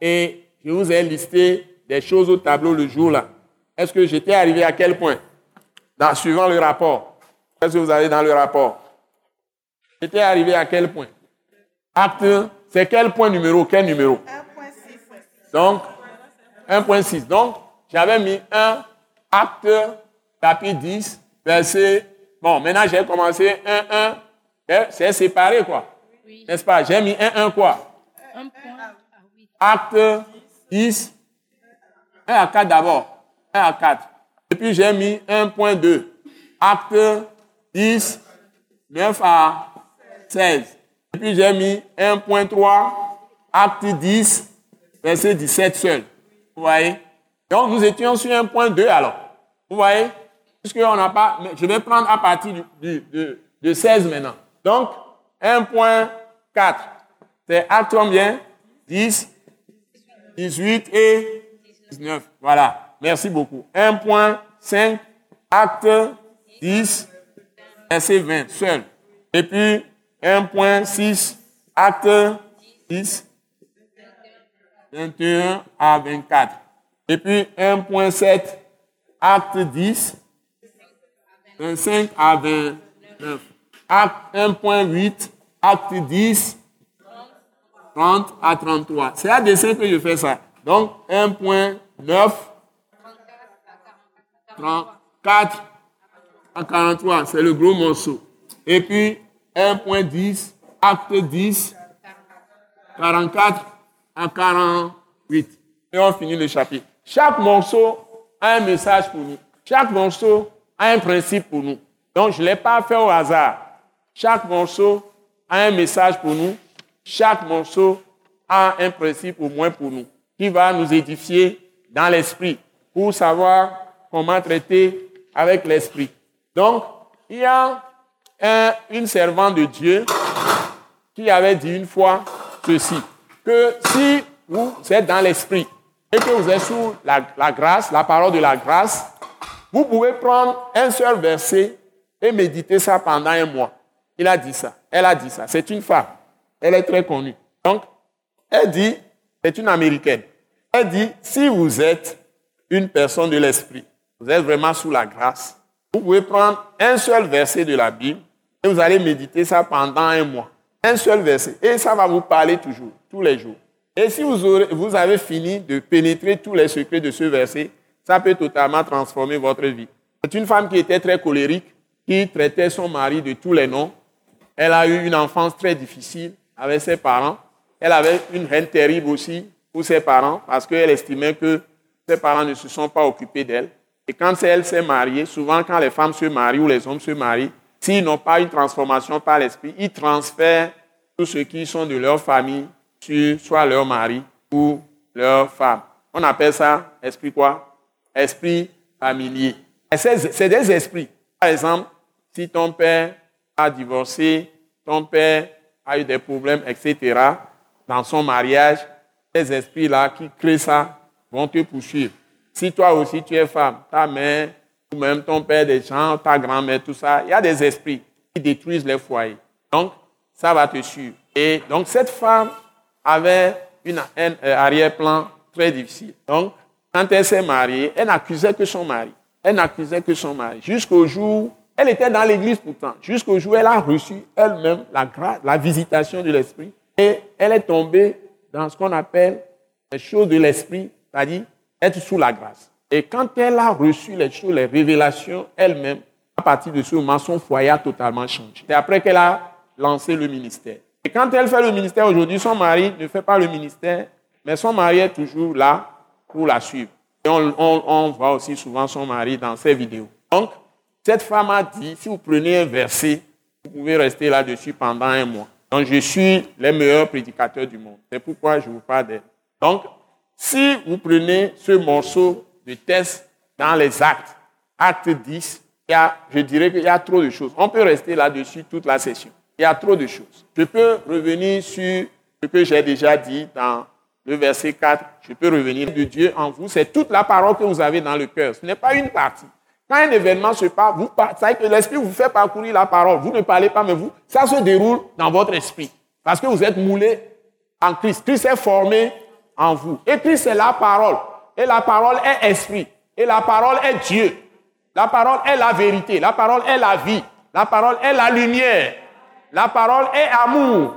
et je vous ai listé des choses au tableau le jour-là. Est-ce que j'étais arrivé à quel point? Dans, Suivant le rapport. Qu'est-ce que vous avez dans le rapport? J'étais arrivé à quel point? Acte, c'est quel point numéro? Quel numéro? 1.6. Donc, 1.6. Donc, j'avais mis un acte, tapis 10, verset. Bon, maintenant j'ai commencé 1, 1. C'est séparé, quoi. N'est-ce pas? J'ai mis 1, 1 quoi? 1 Acte 10, 1 à 4 d'abord. 1 à 4. Et puis j'ai mis 1.2. Acte 10, 9 à 16. Et puis j'ai mis 1.3, acte 10, verset 17 seul. Vous voyez? Donc nous étions sur 1.2 alors. Vous voyez? Puisqu'on n'a pas. Je vais prendre à partir du, de, de 16 maintenant. Donc 1.4. C'est acte combien? 10, 18 et 19. Voilà. Merci beaucoup. 1.5, acte 10, verset 20, seul. Et puis 1.6, acte 10, 21 à 24. Et puis 1.7, acte 10, 25 à 29. Acte 1.8, acte 10, 30 à 33. C'est à dessin que je fais ça. Donc 1.9, 34 à 43, c'est le gros morceau. Et puis 1.10, acte 10, 44 à 48. Et on finit le chapitre. Chaque morceau a un message pour nous. Chaque morceau a un principe pour nous. Donc je ne l'ai pas fait au hasard. Chaque morceau a un message pour nous. Chaque morceau a un principe au moins pour nous, qui va nous édifier dans l'esprit pour savoir comment traiter avec l'esprit. Donc, il y a un, une servante de Dieu qui avait dit une fois ceci, que si vous êtes dans l'esprit et que vous êtes sous la, grâce, la parole de la grâce, vous pouvez prendre un seul verset et méditer ça pendant un mois. Il a dit ça. Elle a dit ça. C'est une femme. Elle est très connue. Donc, elle dit, c'est une américaine. Elle dit, si vous êtes une personne de l'esprit, vous êtes vraiment sous la grâce, vous pouvez prendre un seul verset de la Bible et vous allez méditer ça pendant un mois. Un seul verset. Et ça va vous parler toujours, tous les jours. Et si vous, vous avez fini de pénétrer tous les secrets de ce verset, ça peut totalement transformer votre vie. C'est une femme qui était très colérique, qui traitait son mari de tous les noms. Elle a eu une enfance très difficile avec ses parents. Elle avait une haine terrible aussi pour ses parents parce qu'elle estimait que ses parents ne se sont pas occupés d'elle. Et quand elle s'est mariée, souvent quand les femmes se marient ou les hommes se marient, s'ils n'ont pas une transformation par l'esprit, ils transfèrent tout ce qui sont de leur famille sur soit leur mari ou leur femme. On appelle ça esprit quoi? Esprit familier. C'est des esprits. Par exemple, si ton père a divorcé, ton père a eu des problèmes, etc., dans son mariage, ces esprits-là qui créent ça vont te poursuivre. Si toi aussi tu es femme, ta mère, ou même ton père, des gens, ta grand-mère, tout ça, il y a des esprits qui détruisent les foyers. Donc, ça va te suivre. Et donc, cette femme avait une, un, euh, arrière-plan très difficile. Donc, quand elle s'est mariée, elle n'accusait que son mari. Elle n'accusait que son mari. Jusqu'au jour, elle était dans l'église pourtant, jusqu'au jour où elle a reçu elle-même la, la visitation de l'Esprit. Et elle est tombée dans ce qu'on appelle les choses de l'Esprit, c'est-à-dire être sous la grâce. Et quand elle a reçu les choses, les révélations elle-même, à partir de ce moment, son foyer a totalement changé. C'est après qu'elle a lancé le ministère. Et quand elle fait le ministère aujourd'hui, son mari ne fait pas le ministère, mais son mari est toujours là pour la suivre. Et on, voit aussi souvent son mari dans ses vidéos. Donc, cette femme a dit, si vous prenez un verset, vous pouvez rester là-dessus pendant un mois. Donc, je suis les meilleurs prédicateurs du monde. C'est pourquoi je vous parle d'elle. Donc, si vous prenez ce morceau de test dans les actes, acte 10, il y a, je dirais qu'il y a trop de choses. On peut rester là-dessus toute la session. Il y a trop de choses. Je peux revenir sur ce que j'ai déjà dit dans le verset 4. Je peux revenir de Dieu en vous. C'est toute la parole que vous avez dans le cœur. Ce n'est pas une partie. Quand un événement se passe, vous, ça que l'esprit vous fait parcourir la parole. Vous ne parlez pas, mais vous, ça se déroule dans votre esprit. Parce que vous êtes moulé en Christ. Christ est formé en vous. Et Christ, c'est la parole. Et la parole est esprit. Et la parole est Dieu. La parole est la vérité. La parole est la vie. La parole est la lumière. La parole est amour.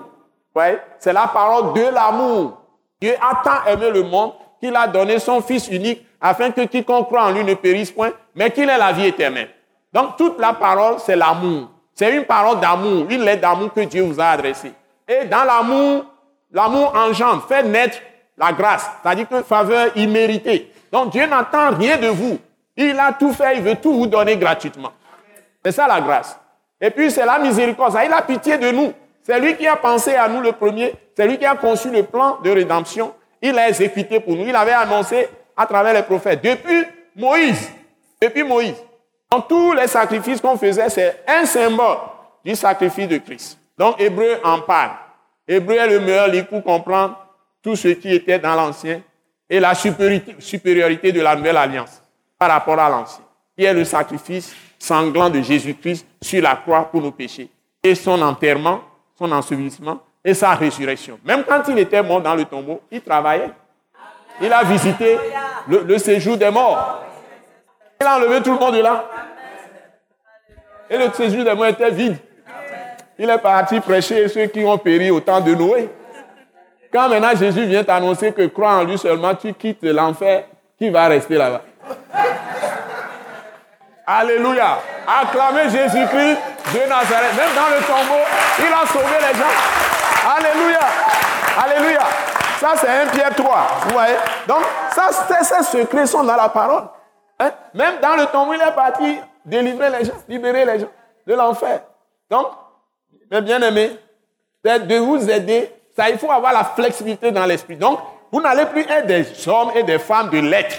Ouais, c'est la parole de l'amour. Dieu a tant aimé le monde qu'il a donné son Fils unique afin que quiconque croit en lui ne périsse point, mais qu'il ait la vie éternelle. Donc toute la parole, c'est l'amour. C'est une parole d'amour, une lettre d'amour que Dieu vous a adressée. Et dans l'amour, l'amour engendre, fait naître la grâce, c'est-à-dire que faveur imméritée. Donc Dieu n'attend rien de vous. Il a tout fait, il veut tout vous donner gratuitement. C'est ça la grâce. Et puis c'est la miséricorde, il a pitié de nous. C'est lui qui a pensé à nous le premier, c'est lui qui a conçu le plan de rédemption. Il l'a exécuté pour nous. Il avait annoncé à travers les prophètes. Depuis Moïse, depuis Moïse, dans tous les sacrifices qu'on faisait, c'est un symbole du sacrifice de Christ. Donc Hébreu en parle. Hébreu est le meilleur livre pour comprendre tout ce qui était dans l'Ancien et la supériorité de la nouvelle alliance par rapport à l'Ancien, qui est le sacrifice sanglant de Jésus-Christ sur la croix pour nos péchés, et son enterrement, son ensevelissement et sa résurrection. Même quand il était mort dans le tombeau, il travaillait. Il a visité le, séjour des morts. Il a enlevé tout le monde de là. Et le séjour des morts était vide. Il est parti prêcher ceux qui ont péri au temps de Noé. Quand maintenant Jésus vient t'annoncer que crois en lui seulement, tu quittes l'enfer, qui va rester là-bas Alléluia. Acclamez Jésus-Christ de Nazareth. Même dans le tombeau, il a sauvé les gens. Alléluia. Alléluia. Ça, c'est un Pierre 3. Vous voyez? Donc, ça, ces secrets sont dans la parole. Hein? Même dans le tombeau, il est parti délivrer les gens, libérer les gens de l'enfer. Donc, mes bien-aimés, de vous aider, ça, il faut avoir la flexibilité dans l'esprit. Donc, vous n'allez plus être des hommes et des femmes de lettres.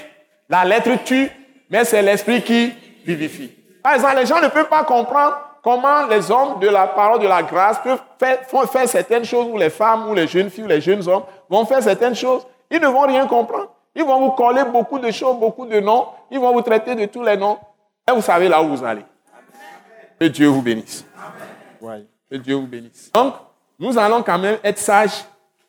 La lettre tue, mais c'est l'esprit qui vivifie. Par exemple, les gens ne peuvent pas comprendre comment les hommes de la parole de la grâce peuvent faire, faire certaines choses, ou les femmes, ou les jeunes filles, ou les jeunes hommes vont faire certaines choses. Ils ne vont rien comprendre. Ils vont vous coller beaucoup de choses, beaucoup de noms. Ils vont vous traiter de tous les noms. Et vous savez là où vous allez. Que Dieu vous bénisse. Que Dieu vous bénisse. Donc, nous allons quand même être sages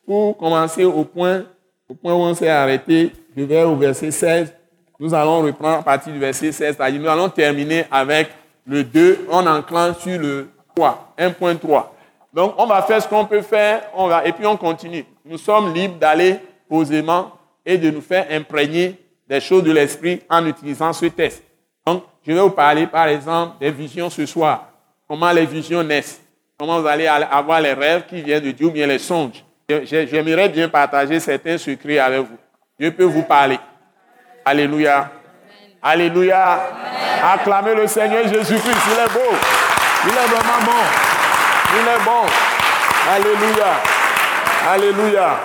pour commencer au point, au point où on s'est arrêté, du vers au verset 16. Nous allons reprendre à partir du verset 16, c'est-à-dire nous allons terminer avec le 2, on enclenche sur le 3, 1.3. Donc, on va faire ce qu'on peut faire, on va, et puis on continue. Nous sommes libres d'aller posément et de nous faire imprégner des choses de l'esprit en utilisant ce test. Donc, je vais vous parler, par exemple, des visions ce soir. Comment les visions naissent. Comment vous allez avoir les rêves qui viennent de Dieu ou bien les songes. J'aimerais bien partager certains secrets avec vous. Dieu peut vous parler. Alléluia. Alléluia. Acclamez le Seigneur Jésus-Christ. Il est beau. Il est vraiment bon. Il est bon. Alléluia. Alléluia.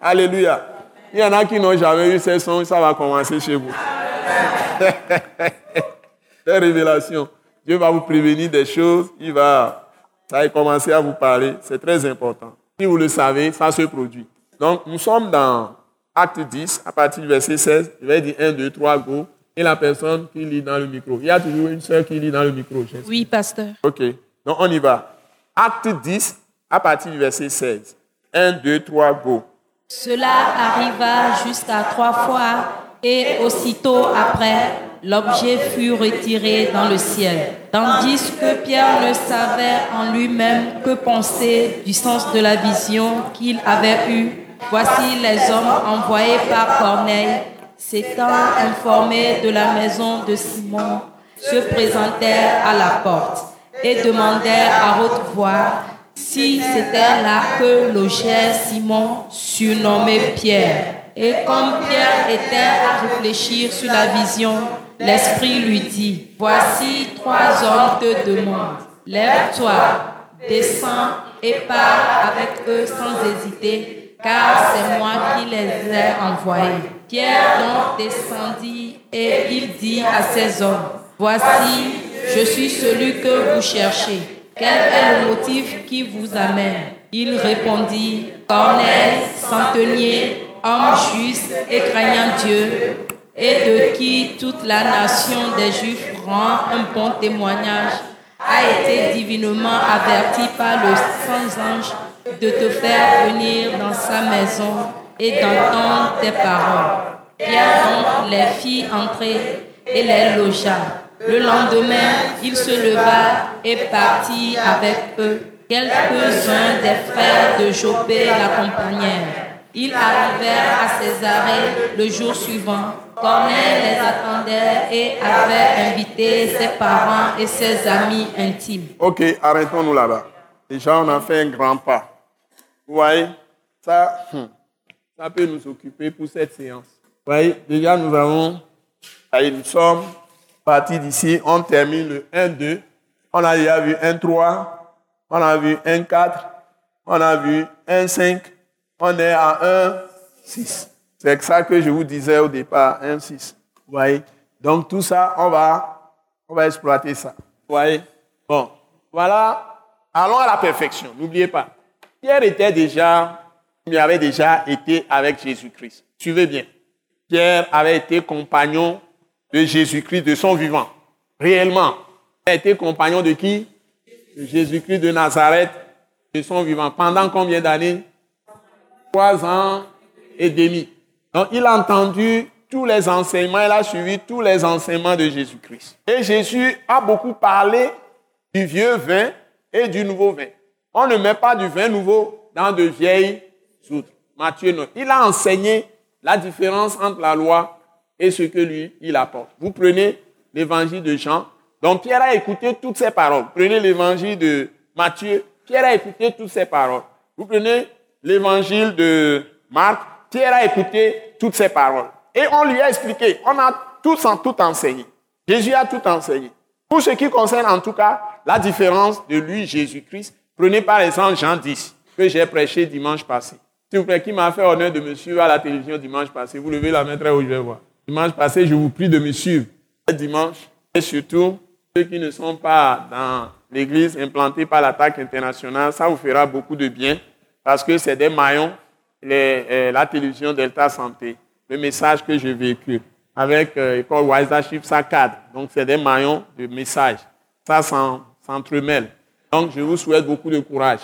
Alléluia. Il y en a qui n'ont jamais eu ces songes, ça va commencer chez vous. (laughs) Les révélations. Dieu va vous prévenir des choses, il va, ça va commencer à vous parler. C'est très important. Si vous le savez, ça se produit. Donc, nous sommes dans Acte 10, à partir du verset 16. Je vais dire 1, 2, 3, go. Et la personne qui lit dans le micro. Il y a toujours une sœur qui lit dans le micro. Oui, pasteur. OK. Donc, on y va. Acte 10, à partir du verset 16. 1, 2, 3, go. Cela arriva jusqu'à trois fois et aussitôt après, l'objet fut retiré dans le ciel. Tandis que Pierre ne savait en lui-même que penser du sens de la vision qu'il avait eue. Voici les hommes envoyés par Corneille, s'étant informés de la maison de Simon, se présentèrent à la porte et demandèrent à haute voix si c'était là que logeait Simon, surnommé Pierre. Et comme Pierre était à réfléchir sur la vision, l'Esprit lui dit, voici trois hommes te demandent, lève-toi, descends et pars avec eux sans hésiter, car c'est moi qui les ai envoyés. Pierre donc descendit et il dit à ces hommes, voici, je suis celui que vous cherchez. Quel est le motif qui vous amène? Il répondit, Corneille, centenier, homme juste et craignant Dieu, et de qui toute la nation des Juifs rend un bon témoignage, a été divinement averti par le Saint-Ange de te faire venir dans sa maison et d'entendre tes paroles. Pierre donc les fit entrer et les logea. Le lendemain, il se leva et partit avec eux. Quelques-uns des frères de Jopé l'accompagnèrent. Ils arrivèrent à Césarée le jour suivant. Corneille les attendait et avait invité ses parents et ses amis intimes. Ok, arrêtons-nous là-bas. Déjà, on a fait un grand pas. Vous voyez, ça, hmm, ça peut nous occuper pour cette séance. Vous voyez, déjà, nous avons, nous sommes partis d'ici, on termine le 1-2. On a déjà vu 1-3, on a vu 1-4, on a vu 1-5, on est à 1-6. C'est ça que je vous disais au départ, 1-6. Vous voyez Donc tout ça, on va, on va exploiter ça. Vous voyez Bon, voilà. Allons à la perfection, n'oubliez pas. Pierre était déjà, il avait déjà été avec Jésus-Christ. Suivez bien. Pierre avait été compagnon de Jésus-Christ de son vivant. Réellement. Il a été compagnon de qui? De Jésus-Christ de Nazareth de son vivant. Pendant combien d'années? Trois ans et demi. Donc il a entendu tous les enseignements, il a suivi tous les enseignements de Jésus-Christ. Et Jésus a beaucoup parlé du vieux vin et du nouveau vin. On ne met pas du vin nouveau dans de vieilles outres. Matthieu non. Il a enseigné la différence entre la loi et ce que lui, il apporte. Vous prenez l'évangile de Jean. Donc Pierre a écouté toutes ces paroles. Prenez l'évangile de Matthieu. Pierre a écouté toutes ces paroles. Vous prenez l'évangile de Marc. Pierre a écouté toutes ces paroles. Et on lui a expliqué. On a tous tout enseigné. Jésus a tout enseigné. Pour ce qui concerne en tout cas la différence de lui, Jésus-Christ, prenez par exemple Jean 10, que j'ai prêché dimanche passé. S'il vous plaît, qui m'a fait honneur de me suivre à la télévision dimanche passé Vous levez la main très haut, je vais voir. Dimanche passé, je vous prie de me suivre. Dimanche, et surtout, ceux qui ne sont pas dans l'église implantée par l'attaque internationale, ça vous fera beaucoup de bien parce que c'est des maillons, euh, la télévision Delta Santé, le message que je véhicule avec euh, Wise Chief, ça cadre. Donc, c'est des maillons de messages. Ça s'entremêle. Donc, je vous souhaite beaucoup de courage.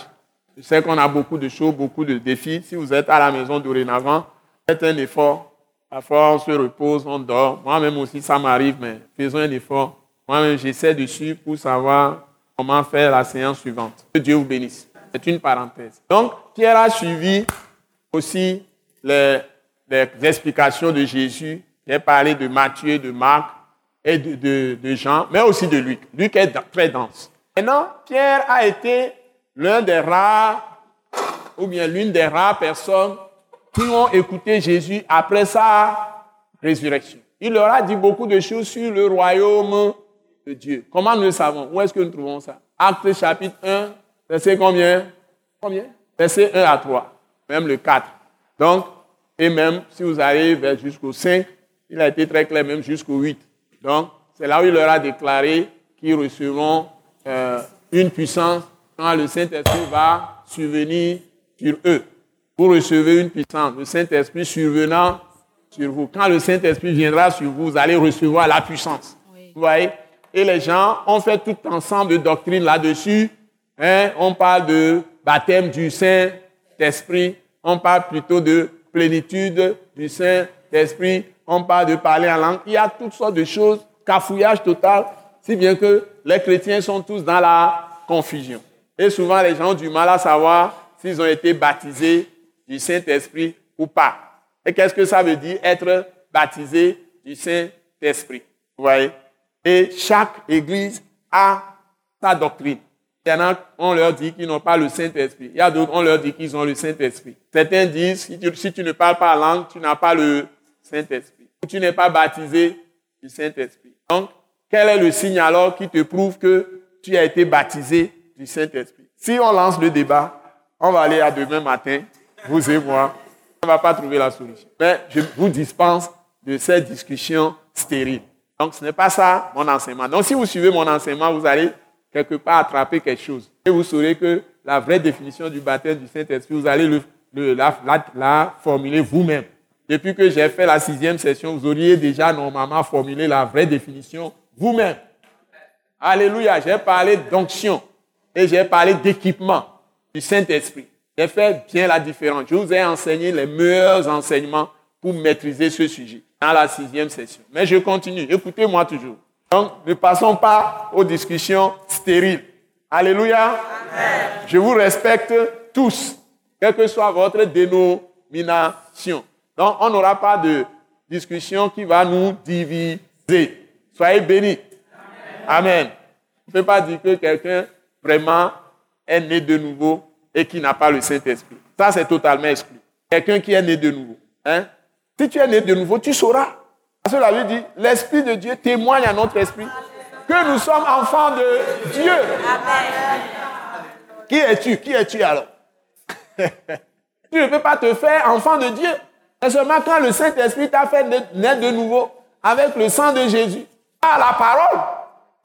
Je sais qu'on a beaucoup de choses, beaucoup de défis. Si vous êtes à la maison dorénavant, faites un effort Parfois, on se repose, on dort. Moi-même aussi, ça m'arrive, mais faisons un effort. Moi-même, j'essaie de suivre pour savoir comment faire la séance suivante. Que Dieu vous bénisse. C'est une parenthèse. Donc, Pierre a suivi aussi les, explications de Jésus. A parlé de Matthieu, de Marc et de Jean, mais aussi de Luc. Luc est très dense. Maintenant, Pierre a été l'un des rares, ou bien l'une des rares personnes qui ont écouté Jésus après sa résurrection. Il leur a dit beaucoup de choses sur le royaume de Dieu. Comment nous le savons? Où est-ce que nous trouvons ça? Acte chapitre 1, verset combien? Combien? Verset 1 à 3, même le 4. Donc, et même si vous arrivez jusqu'au 5, il a été très clair, même jusqu'au 8. Donc, c'est là où il leur a déclaré qu'ils recevront euh, une puissance quand le Saint-Esprit va survenir sur eux vous recevez une puissance, le Saint-Esprit survenant sur vous. Quand le Saint-Esprit viendra sur vous, vous allez recevoir la puissance. Vous voyez? Et les gens ont fait tout ensemble de doctrines là-dessus. Hein? On parle de baptême du Saint-Esprit. On parle plutôt de plénitude du Saint-Esprit. On parle de parler en langue. Il y a toutes sortes de choses, cafouillage total, si bien que les chrétiens sont tous dans la confusion. Et souvent, les gens ont du mal à savoir s'ils ont été baptisés du Saint-Esprit ou pas. Et qu'est-ce que ça veut dire être baptisé du Saint-Esprit? Vous voyez? Et chaque église a sa doctrine. Il y en a, on leur dit qu'ils n'ont pas le Saint-Esprit. Il y a d'autres, on leur dit qu'ils ont le Saint-Esprit. Certains disent, si tu, ne parles pas la langue, tu n'as pas le Saint-Esprit. Ou tu n'es pas baptisé du Saint-Esprit. Donc, quel est le signe alors qui te prouve que tu as été baptisé du Saint-Esprit? Si on lance le débat, on va aller à demain matin vous et moi, on ne va pas trouver la solution. Mais je vous dispense de cette discussion stérile. Donc, ce n'est pas ça mon enseignement. Donc, si vous suivez mon enseignement, vous allez quelque part attraper quelque chose. Et vous saurez que la vraie définition du baptême du Saint-Esprit, vous allez le, la, la, formuler vous-même. Depuis que j'ai fait la sixième session, vous auriez déjà normalement formulé la vraie définition vous-même. Alléluia, j'ai parlé d'onction et j'ai parlé d'équipement du Saint-Esprit. J'ai fait bien la différence. Je vous ai enseigné les meilleurs enseignements pour maîtriser ce sujet dans la sixième session. Mais je continue. Écoutez-moi toujours. Donc, ne passons pas aux discussions stériles. Alléluia. Je vous respecte tous, quelle que soit votre dénomination. Donc, on n'aura pas de discussion qui va nous diviser. Soyez bénis. Amen. On ne peut pas dire que quelqu'un vraiment est né de nouveau et qui n'a pas le Saint-Esprit. Ça, c'est totalement exclu. Quelqu'un qui est né de nouveau. Hein? Si tu es né de nouveau, tu sauras. Parce que la dit, l'Esprit de Dieu témoigne à notre esprit que nous sommes enfants de Dieu. Qui es-tu? Qui es-tu alors? (laughs) Tu ne peux pas te faire enfant de Dieu. C'est seulement quand le Saint-Esprit t'a fait naître de nouveau avec le sang de Jésus, à la parole,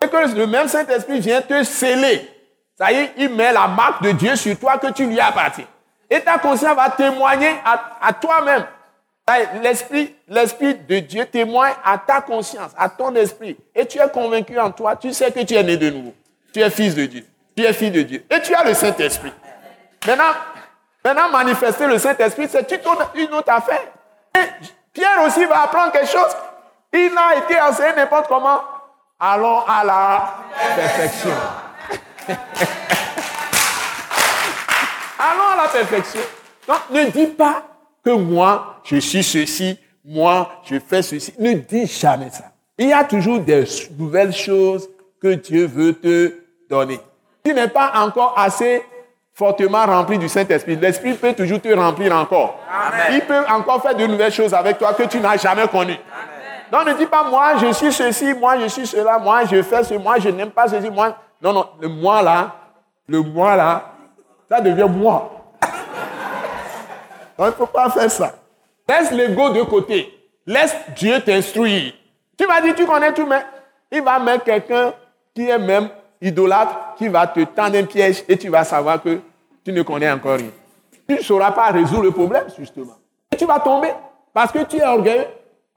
et que le même Saint-Esprit vient te sceller. Ça y est, il met la marque de Dieu sur toi que tu lui appartiens. Et ta conscience va témoigner à, toi-même. L'esprit, l'esprit de Dieu témoigne à ta conscience, à ton esprit. Et tu es convaincu en toi, tu sais que tu es né de nouveau. Tu es fils de Dieu. Tu es fille de Dieu. Et tu as le Saint-Esprit. Maintenant, maintenant, manifester le Saint-Esprit, c'est une autre affaire. Et Pierre aussi va apprendre quelque chose. Il a été enseigné n'importe comment. Allons à la perfection. (laughs) Allons à la perfection. Donc, ne dis pas que moi, je suis ceci, moi, je fais ceci. Ne dis jamais ça. Il y a toujours des nouvelles choses que Dieu veut te donner. Tu n'es pas encore assez fortement rempli du Saint-Esprit. L'Esprit peut toujours te remplir encore. Il peut encore faire de nouvelles choses avec toi que tu n'as jamais connues. Donc ne dis pas moi je suis ceci, moi je suis cela, moi je fais ce, moi je n'aime pas ceci, moi. Non, non, le moi là, le moi là, ça devient moi. (laughs) il ne faut pas faire ça. Laisse l'ego de côté. Laisse Dieu t'instruire. Tu vas dire, tu connais tout, mais il va mettre quelqu'un qui est même idolâtre, qui va te tendre un piège et tu vas savoir que tu ne connais encore rien. Tu ne sauras pas résoudre le problème, justement. Et tu vas tomber parce que tu es orgueilleux.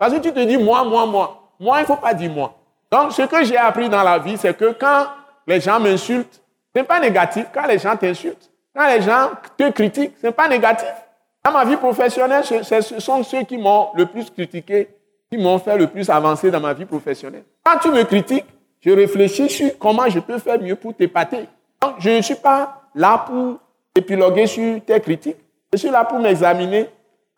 Parce que tu te dis, moi, moi, moi. Moi, il ne faut pas dire moi. Donc, ce que j'ai appris dans la vie, c'est que quand les gens m'insultent, ce n'est pas négatif. Quand les gens t'insultent, quand les gens te critiquent, ce n'est pas négatif. Dans ma vie professionnelle, ce sont ceux qui m'ont le plus critiqué, qui m'ont fait le plus avancer dans ma vie professionnelle. Quand tu me critiques, je réfléchis sur comment je peux faire mieux pour t'épater. Donc, je ne suis pas là pour épiloguer sur tes critiques. Je suis là pour m'examiner.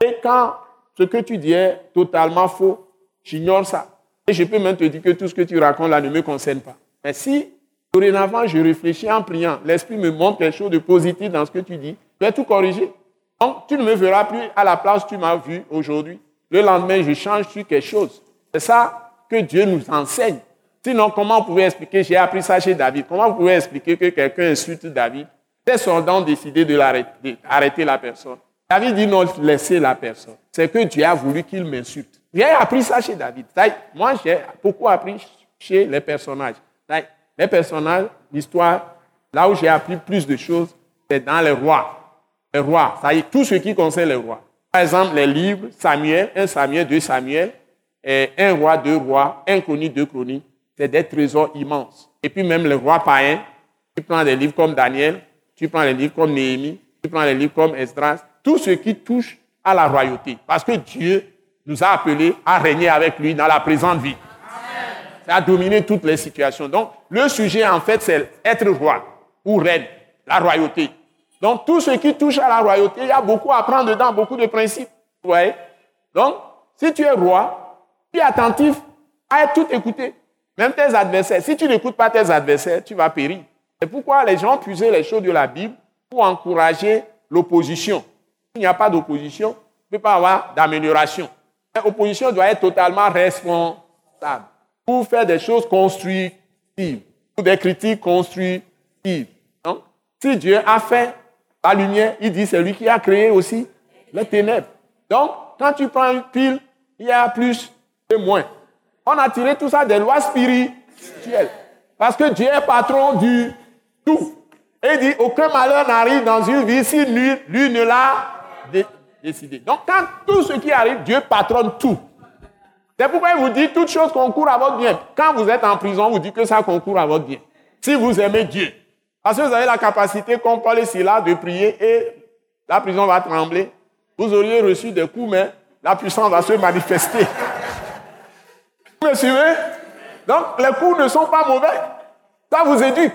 Et quand ce que tu dis est totalement faux, j'ignore ça. Et je peux même te dire que tout ce que tu racontes là ne me concerne pas. Mais si Dorénavant, je réfléchis en priant. L'Esprit me montre quelque chose de positif dans ce que tu dis. Je vais tout corriger. Donc, tu ne me verras plus à la place où tu m'as vu aujourd'hui. Le lendemain, je change sur quelque chose. C'est ça que Dieu nous enseigne. Sinon, comment vous pouvez expliquer, j'ai appris ça chez David, comment vous pouvez expliquer que quelqu'un insulte David? Les soldats ont décidé de l'arrêter la personne. David dit non, laissez la personne. C'est que Dieu a voulu qu'il m'insulte. J'ai appris ça chez David. Moi, j'ai beaucoup appris chez les personnages. Les personnages, l'histoire, là où j'ai appris plus de choses, c'est dans les rois. Les rois, ça y est, tout ce qui concerne les rois. Par exemple, les livres, Samuel, un Samuel, deux Samuel, et un roi, deux rois, un chronique, deux chroniques, c'est des trésors immenses. Et puis même les rois païens, tu prends des livres comme Daniel, tu prends des livres comme Néhémie, tu prends des livres comme Esdras, tout ce qui touche à la royauté. Parce que Dieu nous a appelés à régner avec lui dans la présente vie. Ça a dominé toutes les situations. Donc, le sujet, en fait, c'est être roi ou reine, la royauté. Donc, tout ce qui touche à la royauté, il y a beaucoup à apprendre dedans, beaucoup de principes. Vous voyez? Donc, si tu es roi, tu es attentif à tout écouter. Même tes adversaires. Si tu n'écoutes pas tes adversaires, tu vas périr. C'est pourquoi les gens puisaient les choses de la Bible pour encourager l'opposition. S'il n'y a pas d'opposition, il ne peut pas avoir d'amélioration. L'opposition doit être totalement responsable pour faire des choses constructives, pour des critiques constructives. Donc, si Dieu a fait la lumière, il dit c'est lui qui a créé aussi les ténèbres. Donc, quand tu prends une pile, il y a plus et moins. On a tiré tout ça des lois spirituelles. Parce que Dieu est patron du tout. Et il dit, aucun malheur n'arrive dans une vie si lui, ne l'a décidé. Donc, quand tout ce qui arrive, Dieu patronne tout. C'est pourquoi il vous dit toutes choses concourent à votre bien. Quand vous êtes en prison, vous dites que ça concourt à votre bien. Si vous aimez Dieu. Parce que vous avez la capacité, comme Paul et Silas, de prier et la prison va trembler. Vous auriez reçu des coups, mais la puissance va se manifester. (laughs) Vous me suivez? Donc, les coups ne sont pas mauvais. Ça vous éduque.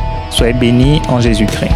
Soyez bénis en Jésus-Christ.